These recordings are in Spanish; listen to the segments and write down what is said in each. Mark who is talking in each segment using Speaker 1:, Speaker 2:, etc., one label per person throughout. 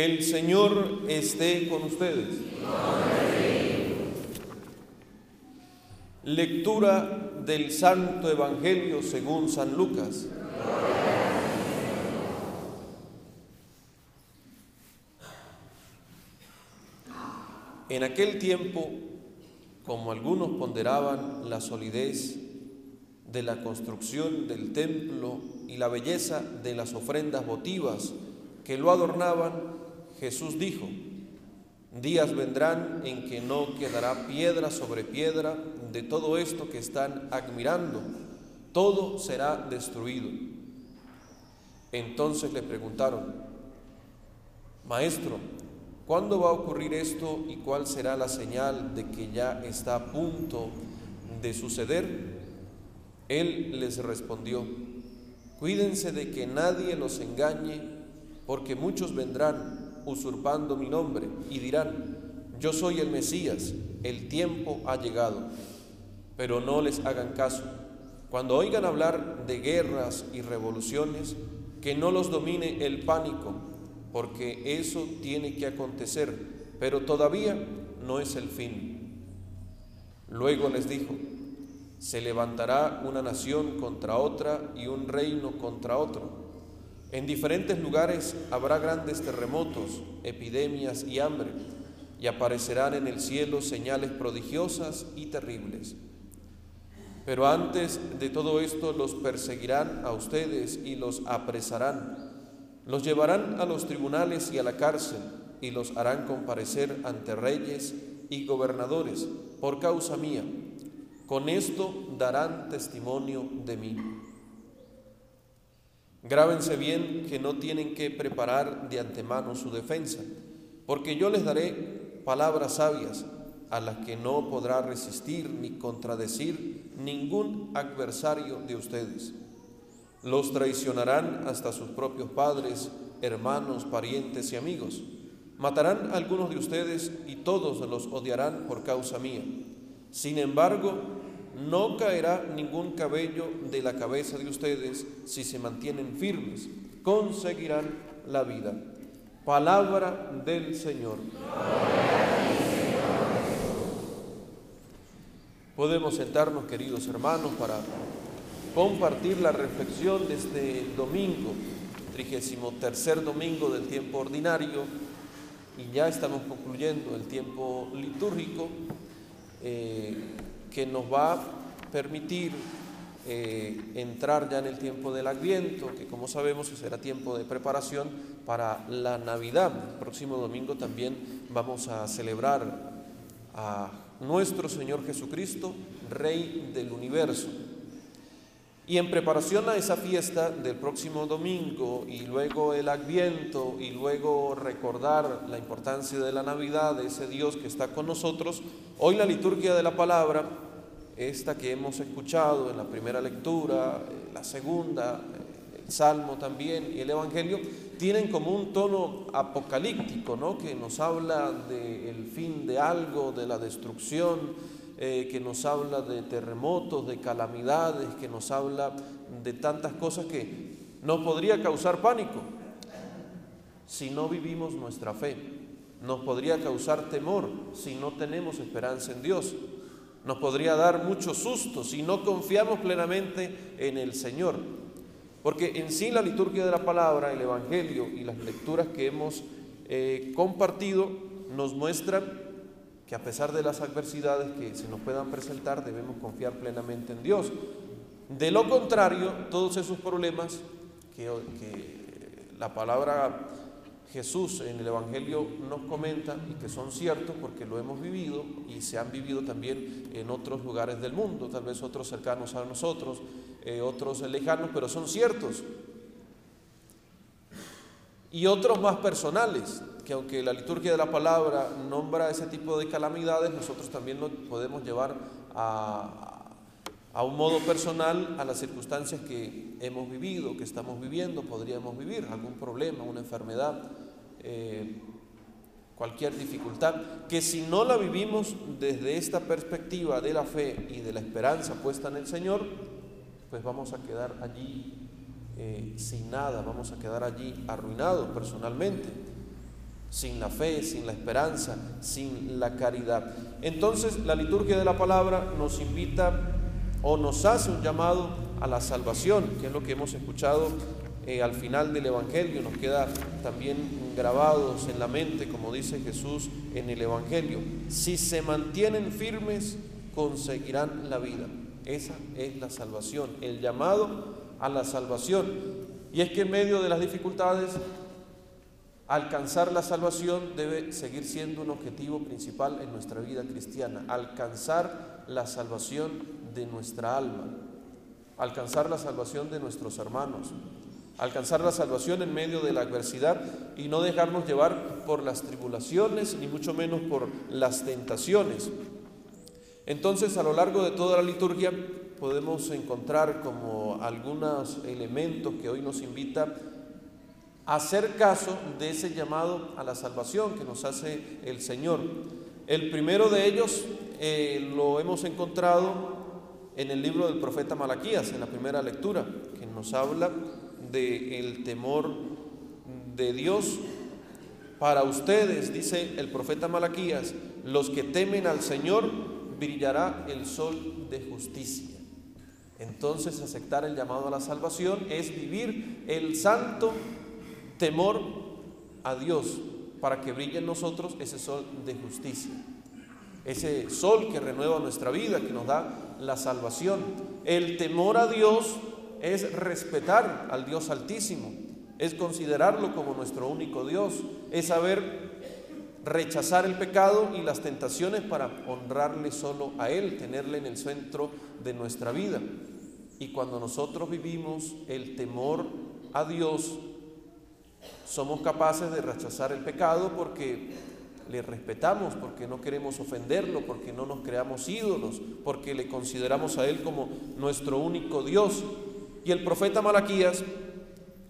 Speaker 1: El Señor esté con ustedes. Lectura del Santo Evangelio según San Lucas. En aquel tiempo, como algunos ponderaban la solidez de la construcción del templo y la belleza de las ofrendas votivas que lo adornaban, Jesús dijo, días vendrán en que no quedará piedra sobre piedra de todo esto que están admirando, todo será destruido. Entonces le preguntaron, Maestro, ¿cuándo va a ocurrir esto y cuál será la señal de que ya está a punto de suceder? Él les respondió, cuídense de que nadie los engañe, porque muchos vendrán usurpando mi nombre y dirán, yo soy el Mesías, el tiempo ha llegado. Pero no les hagan caso. Cuando oigan hablar de guerras y revoluciones, que no los domine el pánico, porque eso tiene que acontecer, pero todavía no es el fin. Luego les dijo, se levantará una nación contra otra y un reino contra otro. En diferentes lugares habrá grandes terremotos, epidemias y hambre, y aparecerán en el cielo señales prodigiosas y terribles. Pero antes de todo esto los perseguirán a ustedes y los apresarán. Los llevarán a los tribunales y a la cárcel y los harán comparecer ante reyes y gobernadores por causa mía con esto darán testimonio de mí. Grábense bien que no tienen que preparar de antemano su defensa, porque yo les daré palabras sabias a las que no podrá resistir ni contradecir ningún adversario de ustedes. Los traicionarán hasta sus propios padres, hermanos, parientes y amigos. Matarán a algunos de ustedes y todos los odiarán por causa mía. Sin embargo, no caerá ningún cabello de la cabeza de ustedes si se mantienen firmes, conseguirán la vida. Palabra del Señor. Podemos sentarnos, queridos hermanos, para compartir la reflexión de este domingo, trigésimo tercer domingo del tiempo ordinario, y ya estamos concluyendo el tiempo litúrgico. Eh, que nos va a permitir eh, entrar ya en el tiempo del Adviento, que como sabemos será tiempo de preparación para la Navidad. El próximo domingo también vamos a celebrar a nuestro Señor Jesucristo, Rey del universo. Y en preparación a esa fiesta del próximo domingo y luego el Adviento y luego recordar la importancia de la Navidad, de ese Dios que está con nosotros, hoy la liturgia de la palabra, esta que hemos escuchado en la primera lectura, eh, la segunda, eh, el Salmo también y el Evangelio, tienen como un tono apocalíptico, ¿no? que nos habla del fin de algo, de la destrucción, eh, que nos habla de terremotos, de calamidades, que nos habla de tantas cosas que nos podría causar pánico si no vivimos nuestra fe. Nos podría causar temor si no tenemos esperanza en Dios. Nos podría dar mucho susto si no confiamos plenamente en el Señor. Porque en sí la liturgia de la palabra, el Evangelio y las lecturas que hemos eh, compartido nos muestran que a pesar de las adversidades que se nos puedan presentar, debemos confiar plenamente en Dios. De lo contrario, todos esos problemas que, la palabra Jesús en el Evangelio nos comenta y que son ciertos porque lo hemos vivido y se han vivido también en otros lugares del mundo, tal vez otros cercanos a nosotros, eh, otros lejanos, pero son ciertos. Y otros más personales, que aunque la liturgia de la palabra nombra ese tipo de calamidades, nosotros también lo podemos llevar a, un modo personal a las circunstancias que hemos vivido, que estamos viviendo, podríamos vivir, algún problema, una enfermedad, eh, cualquier dificultad, que si no la vivimos desde esta perspectiva de la fe y de la esperanza puesta en el Señor, pues vamos a quedar allí eh, sin nada, vamos a quedar allí arruinados personalmente. sin la fe, sin la esperanza, sin la caridad. Entonces la liturgia de la palabra nos invita o nos hace un llamado a la salvación, que es lo que hemos escuchado eh, al final del Evangelio, nos queda también grabados en la mente, como dice Jesús en el Evangelio. Si se mantienen firmes, conseguirán la vida. Esa es la salvación, el llamado a la salvación. Y es que en medio de las dificultades Alcanzar la salvación debe seguir siendo un objetivo principal en nuestra vida cristiana. Alcanzar la salvación de nuestra alma. Alcanzar la salvación de nuestros hermanos. Alcanzar la salvación en medio de la adversidad y no dejarnos llevar por las tribulaciones, ni mucho menos por las tentaciones. Entonces, a lo largo de toda la liturgia podemos encontrar como algunos elementos que hoy nos invita hacer caso de ese llamado a la salvación que nos hace el Señor. El primero de ellos eh, lo hemos encontrado en el libro del profeta Malaquías, en la primera lectura, que nos habla del el temor de Dios. Para ustedes, dice el profeta Malaquías, los que temen al Señor, brillará el sol de justicia. Entonces aceptar el llamado a la salvación es vivir el santo temor a Dios para que brille en nosotros ese sol de justicia. Ese sol que renueva nuestra vida, que nos da la salvación. El temor a Dios es respetar al Dios altísimo, es considerarlo como nuestro único Dios, es saber rechazar el pecado y las tentaciones para honrarle solo a Él, tenerle en el centro de nuestra vida. Y cuando nosotros vivimos el temor a Dios, somos capaces de rechazar el pecado porque le respetamos, porque no queremos ofenderlo, porque no nos creamos ídolos, porque le consideramos a Él como nuestro único Dios. Y el profeta Malaquías,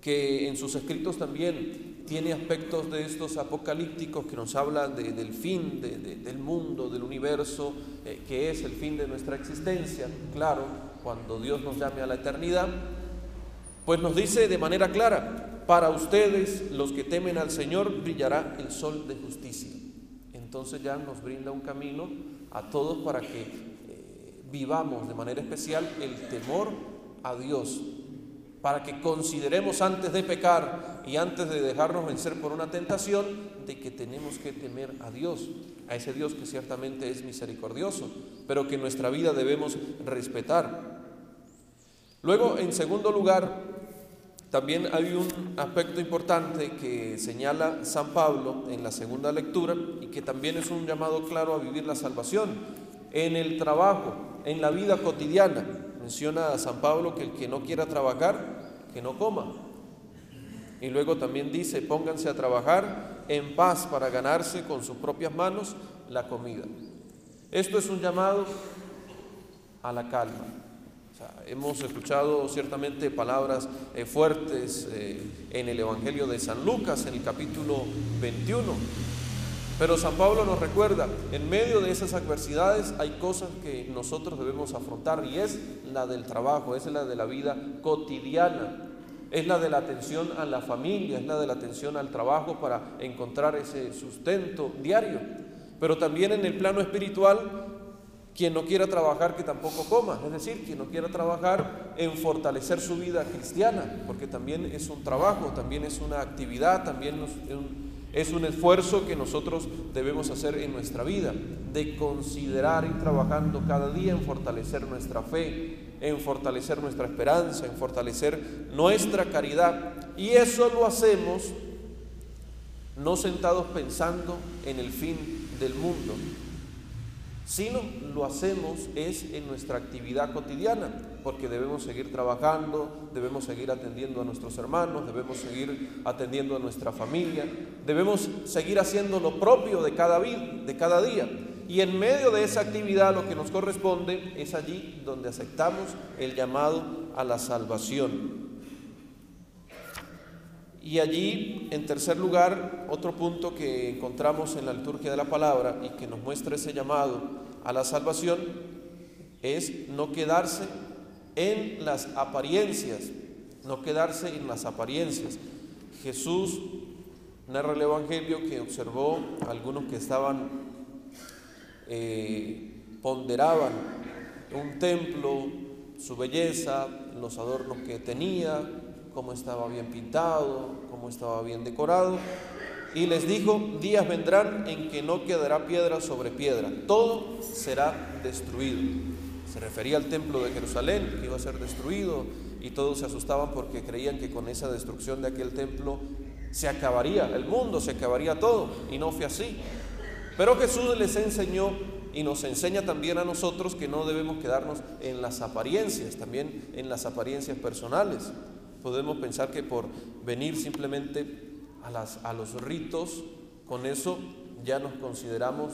Speaker 1: que en sus escritos también tiene aspectos de estos apocalípticos que nos hablan del fin del mundo, del universo, eh, que es el fin de nuestra existencia, claro, cuando Dios nos llame a la eternidad, pues nos dice de manera clara, para ustedes, los que temen al Señor, brillará el sol de justicia. Entonces ya nos brinda un camino a todos para que eh, vivamos de manera especial el temor a Dios, para que consideremos antes de pecar y antes de dejarnos vencer por una tentación, de que tenemos que temer a Dios, a ese Dios que ciertamente es misericordioso, pero que en nuestra vida debemos respetar. Luego, en segundo lugar, también hay un aspecto importante que señala San Pablo en la segunda lectura y que también es un llamado claro a vivir la salvación. En el trabajo, en la vida cotidiana, menciona a San Pablo que el que no quiera trabajar, que no coma. Y luego también dice, pónganse a trabajar en paz para ganarse con sus propias manos la comida. Esto es un llamado a la calma, hemos escuchado ciertamente palabras eh, fuertes eh, en el Evangelio de San Lucas, en el capítulo 21. Pero San Pablo nos recuerda, en medio de esas adversidades hay cosas que nosotros debemos afrontar y es la del trabajo, es la de la vida cotidiana, es la de la atención a la familia, es la de la atención al trabajo para encontrar ese sustento diario. Pero también en el plano espiritual quien no quiera trabajar, que tampoco coma. Es decir, quien no quiera trabajar en fortalecer su vida cristiana, porque también es un trabajo, también es una actividad, también es un esfuerzo que nosotros debemos hacer en nuestra vida, de considerar ir trabajando cada día en fortalecer nuestra fe, en fortalecer nuestra esperanza, en fortalecer nuestra caridad. Y eso lo hacemos no sentados pensando en el fin del mundo, sino lo hacemos es en nuestra actividad cotidiana, porque debemos seguir trabajando, debemos seguir atendiendo a nuestros hermanos, debemos seguir atendiendo a nuestra familia, debemos seguir haciendo lo propio de cada, de cada día. Y en medio de esa actividad lo que nos corresponde es allí donde aceptamos el llamado a la salvación. Y allí, en tercer lugar, otro punto que encontramos en la liturgia de la palabra y que nos muestra ese llamado a la salvación es no quedarse en las apariencias, no quedarse en las apariencias. Jesús Narra el Evangelio que observó algunos que estaban, eh, ponderaban un templo, su belleza, los adornos que tenía, cómo estaba bien pintado, cómo estaba bien decorado. Y les dijo, días vendrán en que no quedará piedra sobre piedra, todo será destruido. Se refería al templo de Jerusalén, que iba a ser destruido, y todos se asustaban porque creían que con esa destrucción de aquel templo se acabaría el mundo, se acabaría todo, y no fue así. Pero Jesús les enseñó y nos enseña también a nosotros que no debemos quedarnos en las apariencias, también en las apariencias personales. Podemos pensar que por venir simplemente a, las, a los ritos, con eso ya nos consideramos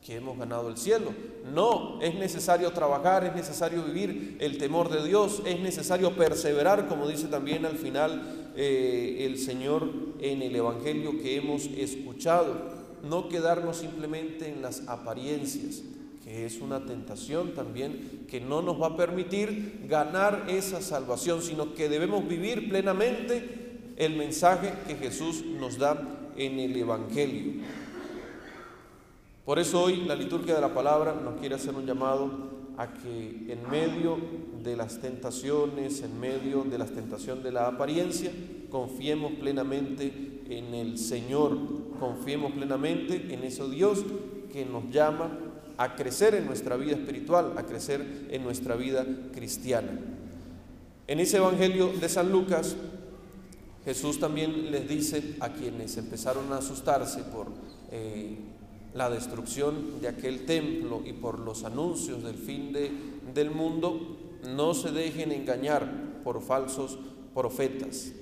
Speaker 1: que hemos ganado el cielo. No, es necesario trabajar, es necesario vivir el temor de Dios, es necesario perseverar, como dice también al final eh, el Señor en el Evangelio que hemos escuchado. No quedarnos simplemente en las apariencias, que es una tentación también que no nos va a permitir ganar esa salvación, sino que debemos vivir plenamente el mensaje que Jesús nos da en el Evangelio. Por eso hoy la liturgia de la palabra nos quiere hacer un llamado a que en medio de las tentaciones, en medio de la tentación de la apariencia, confiemos plenamente en el Señor, confiemos plenamente en ese Dios que nos llama a crecer en nuestra vida espiritual, a crecer en nuestra vida cristiana. En ese Evangelio de San Lucas, Jesús también les dice a quienes empezaron a asustarse por eh, la destrucción de aquel templo y por los anuncios del fin de, del mundo, no se dejen engañar por falsos profetas.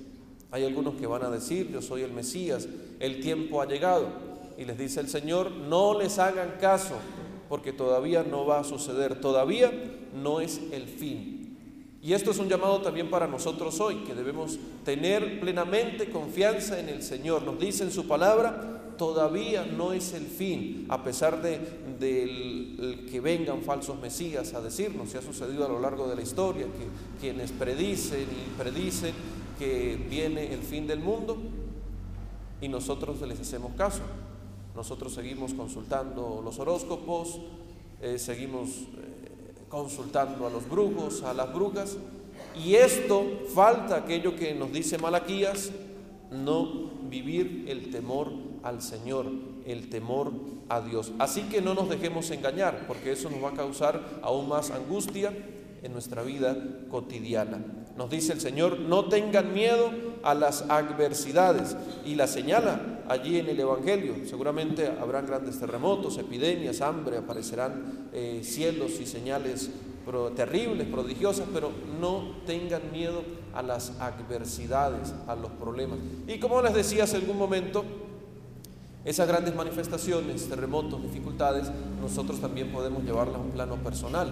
Speaker 1: Hay algunos que van a decir, yo soy el Mesías, el tiempo ha llegado. Y les dice el Señor, no les hagan caso, porque todavía no va a suceder, todavía no es el fin. Y esto es un llamado también para nosotros hoy, que debemos tener plenamente confianza en el Señor. Nos dice en su palabra, todavía no es el fin, a pesar de, que vengan falsos mesías a decirnos, se ha sucedido a lo largo de la historia, que quienes predicen y predicen que viene el fin del mundo y nosotros les hacemos caso. Nosotros seguimos consultando los horóscopos, eh, seguimos eh, consultando a los brujos, a las brujas, y esto falta aquello que nos dice Malaquías, no vivir el temor al Señor, el temor a Dios. Así que no nos dejemos engañar, porque eso nos va a causar aún más angustia en nuestra vida cotidiana. Nos dice el Señor, no tengan miedo a las adversidades y la señala allí en el Evangelio. Seguramente habrán grandes terremotos, epidemias, hambre, aparecerán eh, cielos y señales terribles, prodigiosas, pero no tengan miedo a las adversidades, a los problemas. Y como les decía hace algún momento, esas grandes manifestaciones, terremotos, dificultades, nosotros también podemos llevarlas a un plano personal.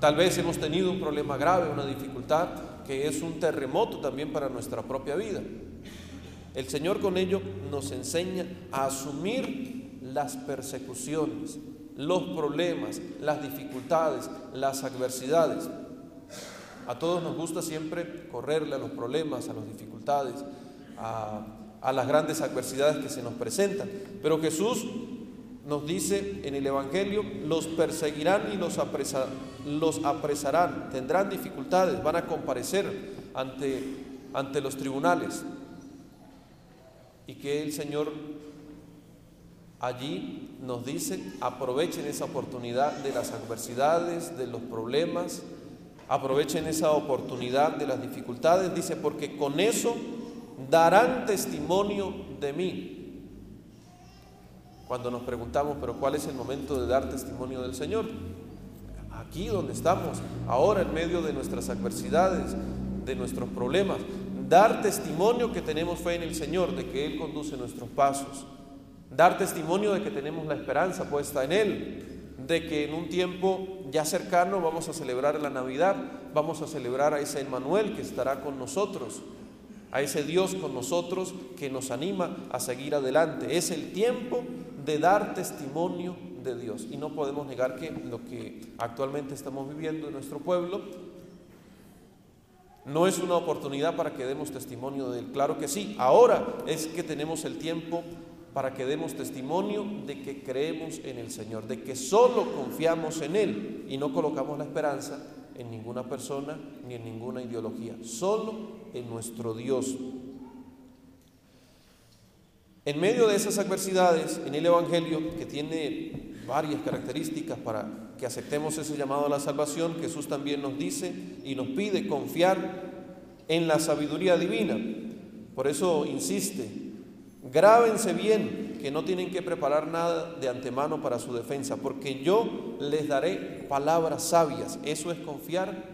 Speaker 1: Tal vez hemos tenido un problema grave, una dificultad que es un terremoto también para nuestra propia vida. El Señor con ello nos enseña a asumir las persecuciones, los problemas, las dificultades, las adversidades. A todos nos gusta siempre correrle a los problemas, a las dificultades, a las grandes adversidades que se nos presentan. Pero Jesús nos dice en el Evangelio, los perseguirán y los, los apresarán, tendrán dificultades, van a comparecer ante los tribunales. Y que el Señor allí nos dice, aprovechen esa oportunidad de las adversidades, de los problemas, aprovechen esa oportunidad de las dificultades, dice, porque con eso darán testimonio de mí. Cuando nos preguntamos, pero ¿cuál es el momento de dar testimonio del Señor? Aquí donde estamos, ahora en medio de nuestras adversidades, de nuestros problemas, dar testimonio que tenemos fe en el Señor, de que Él conduce nuestros pasos, dar testimonio de que tenemos la esperanza puesta en Él, de que en un tiempo ya cercano vamos a celebrar la Navidad, vamos a celebrar a ese Emmanuel que estará con nosotros, a ese Dios con nosotros que nos anima a seguir adelante. Es el tiempo de dar testimonio de Dios. Y no podemos negar que lo que actualmente estamos viviendo en nuestro pueblo No es una oportunidad para que demos testimonio de Él. Claro que sí. Ahora es que tenemos el tiempo para que demos testimonio de que creemos en el Señor, de que solo confiamos en Él y no colocamos la esperanza en ninguna persona ni en ninguna ideología, solo en nuestro Dios. En medio de esas adversidades, en el Evangelio, que tiene varias características para que aceptemos ese llamado a la salvación, Jesús también nos dice y nos pide confiar en la sabiduría divina. Por eso insiste, Grábense bien que no tienen que preparar nada de antemano para su defensa, porque yo les daré palabras sabias. Eso es confiar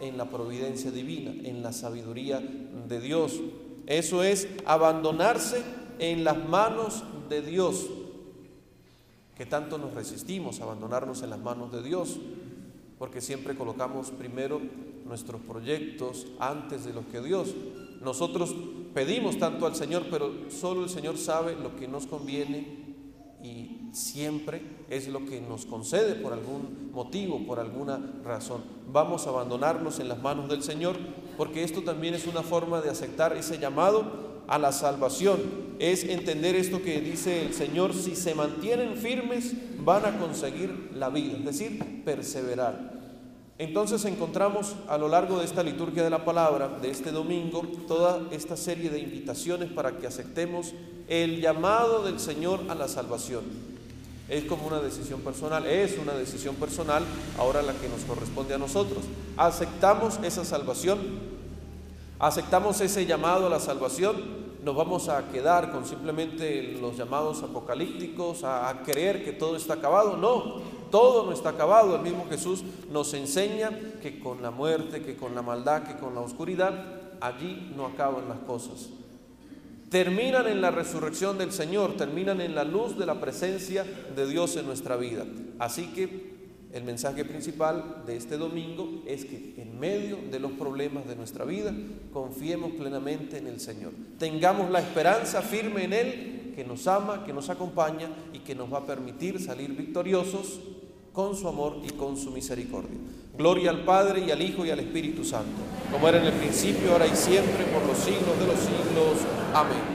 Speaker 1: en la providencia divina, en la sabiduría de Dios. Eso es abandonarse en las manos de Dios, que tanto nos resistimos a abandonarnos en las manos de Dios, porque siempre colocamos primero nuestros proyectos antes de los que Dios. Nosotros pedimos tanto al Señor, pero solo el Señor sabe lo que nos conviene y siempre es lo que nos concede por algún motivo, por alguna razón. Vamos a abandonarnos en las manos del Señor, porque esto también es una forma de aceptar ese llamado a la salvación. Es entender esto que dice el Señor, si se mantienen firmes van a conseguir la vida, es decir, perseverar. Entonces encontramos a lo largo de esta liturgia de la palabra, de este domingo, toda esta serie de invitaciones para que aceptemos el llamado del Señor a la salvación. Es como una decisión personal, es una decisión personal ahora la que nos corresponde a nosotros. Aceptamos esa salvación, aceptamos ese llamado a la salvación, nos vamos a quedar con simplemente los llamados apocalípticos, a, creer que todo está acabado. No, todo no está acabado. El mismo Jesús nos enseña que con la muerte, que con la maldad, que con la oscuridad, allí no acaban las cosas. Terminan en la resurrección del Señor, terminan en la luz de la presencia de Dios en nuestra vida. Así que el mensaje principal de este domingo es que en medio de los problemas de nuestra vida confiemos plenamente en el Señor. Tengamos la esperanza firme en Él, que nos ama, que nos acompaña y que nos va a permitir salir victoriosos con su amor y con su misericordia. Gloria al Padre y al Hijo y al Espíritu Santo, como era en el principio, ahora y siempre, por los siglos de los siglos. Amén.